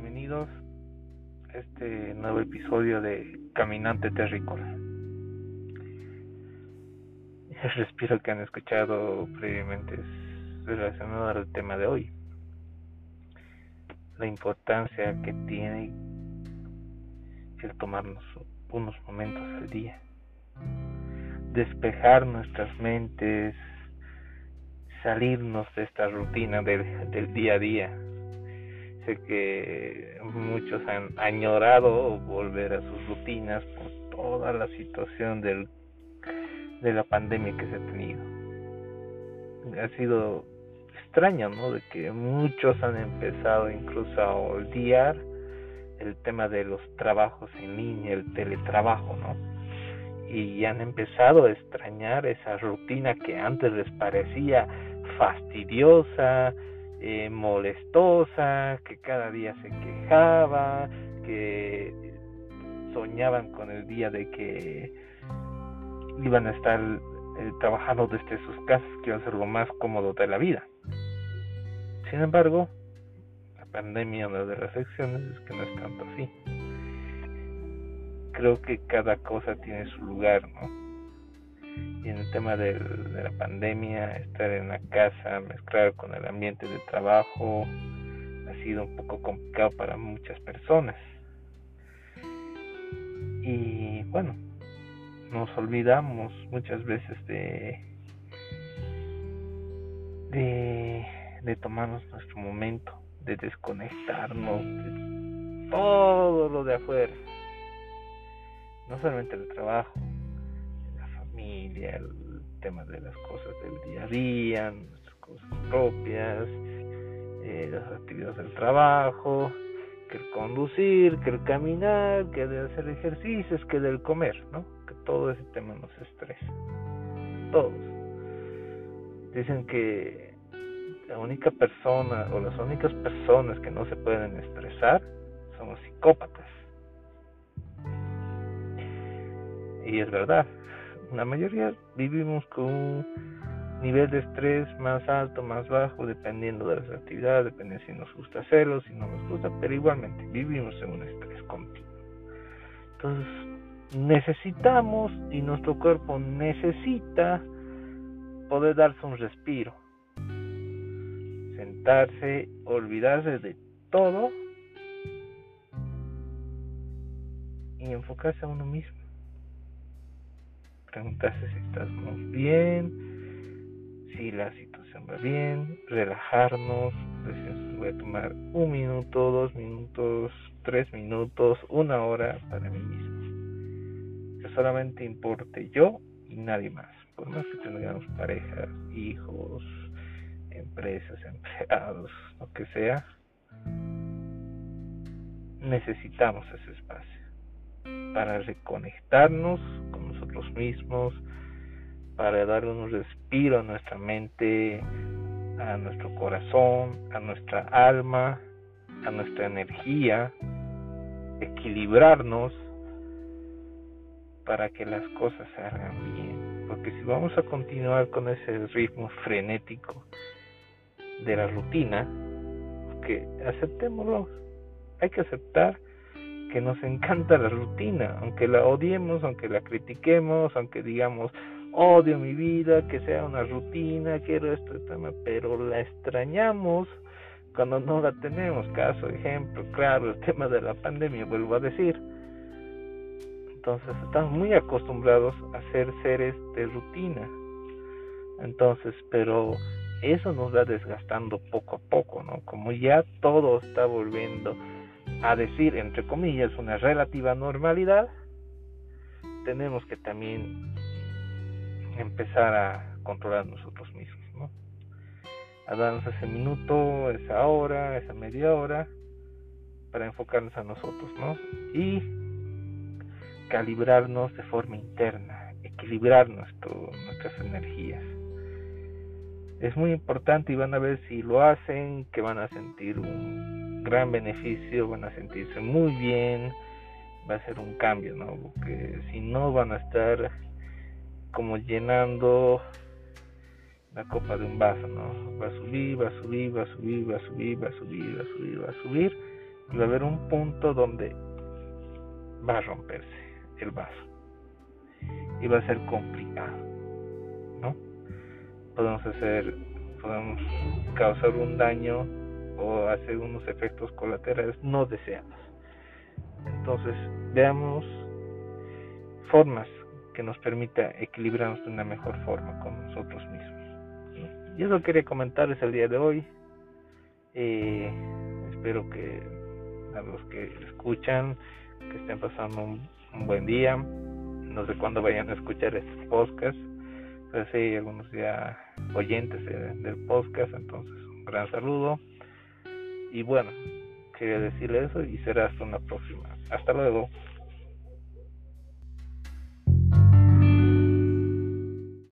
Bienvenidos a este nuevo episodio de Caminante Terrícola. El respiro que han escuchado previamente es relacionado al tema de hoy. La importancia que tiene el tomarnos unos momentos al día. Despejar nuestras mentes, salirnos de esta rutina del, del día a día que muchos han añorado volver a sus rutinas por toda la situación del, de la pandemia que se ha tenido. Ha sido extraño, ¿no? De que muchos han empezado incluso a odiar el tema de los trabajos en línea, el teletrabajo, ¿no? Y han empezado a extrañar esa rutina que antes les parecía fastidiosa, eh, molestosa, que cada día se quejaba, que soñaban con el día de que iban a estar eh, trabajando desde sus casas, que iba a ser lo más cómodo de la vida. Sin embargo, la pandemia, una de las lecciones es que no es tanto así. Creo que cada cosa tiene su lugar, ¿no? Y en el tema de la pandemia, estar en la casa, mezclar con el ambiente de trabajo, ha sido un poco complicado para muchas personas. Y bueno, nos olvidamos muchas veces de, de, de tomarnos nuestro momento, de desconectarnos de todo lo de afuera, no solamente el trabajo, el tema de las cosas del día a día, nuestras cosas propias, eh, las actividades del trabajo, que el conducir, que el caminar, que el hacer ejercicios, que del comer, ¿no? Que todo ese tema nos estresa. Todos. Dicen que la única persona o las únicas personas que no se pueden estresar son los psicópatas. Y es verdad, la mayoría vivimos con un nivel de estrés más alto, más bajo, dependiendo de las actividades, dependiendo si nos gusta hacerlo, si no nos gusta, pero igualmente vivimos en un estrés continuo. Entonces, necesitamos y nuestro cuerpo necesita poder darse un respiro, sentarse, olvidarse de todo y enfocarse a uno mismo preguntarse si estamos bien, si la situación va bien, relajarnos, voy a tomar un minuto, dos minutos, tres minutos, una hora para mí mismo. Que solamente importe yo y nadie más. Por más que tengamos parejas, hijos, empresas, empleados, lo que sea, necesitamos ese espacio para reconectarnos mismos, para dar un respiro a nuestra mente, a nuestro corazón, a nuestra alma, a nuestra energía, equilibrarnos para que las cosas se hagan bien. Porque si vamos a continuar con ese ritmo frenético de la rutina, que aceptémoslo, hay que aceptar que nos encanta la rutina, aunque la odiemos, aunque la critiquemos, aunque digamos odio mi vida, que sea una rutina, quiero esto, tema, pero la extrañamos cuando no la tenemos. Caso, ejemplo, claro, el tema de la pandemia, vuelvo a decir. Entonces estamos muy acostumbrados a ser seres de rutina. Entonces, pero eso nos va desgastando poco a poco, ¿no? Como ya todo está volviendo a decir, entre comillas, una relativa normalidad, tenemos que también empezar a controlar nosotros mismos, ¿no? A darnos ese minuto, esa hora, esa media hora, para enfocarnos a nosotros, ¿no? Y calibrarnos de forma interna, equilibrar nuestro, nuestras energías. Es muy importante y van a ver si lo hacen, que van a sentir un gran beneficio, van a sentirse muy bien, va a ser un cambio, ¿no? Porque si no van a estar como llenando la copa de un vaso, ¿no? Va a subir, va a subir, va a subir, va a subir, va a subir, va a subir, va a subir, va a haber un punto donde va a romperse el vaso y va a ser complicado, ¿no? Podemos hacer, podemos causar un daño o hacer unos efectos colaterales no deseados. Entonces, veamos formas que nos permita equilibrarnos de una mejor forma con nosotros mismos. Y eso quería comentarles el día de hoy. Eh, espero que a los que escuchan, que estén pasando un, buen día. No sé cuándo vayan a escuchar este podcast, pero sí algunos ya oyentes del podcast, entonces un gran saludo. Y bueno, quería decirle eso y será hasta una próxima. Hasta luego.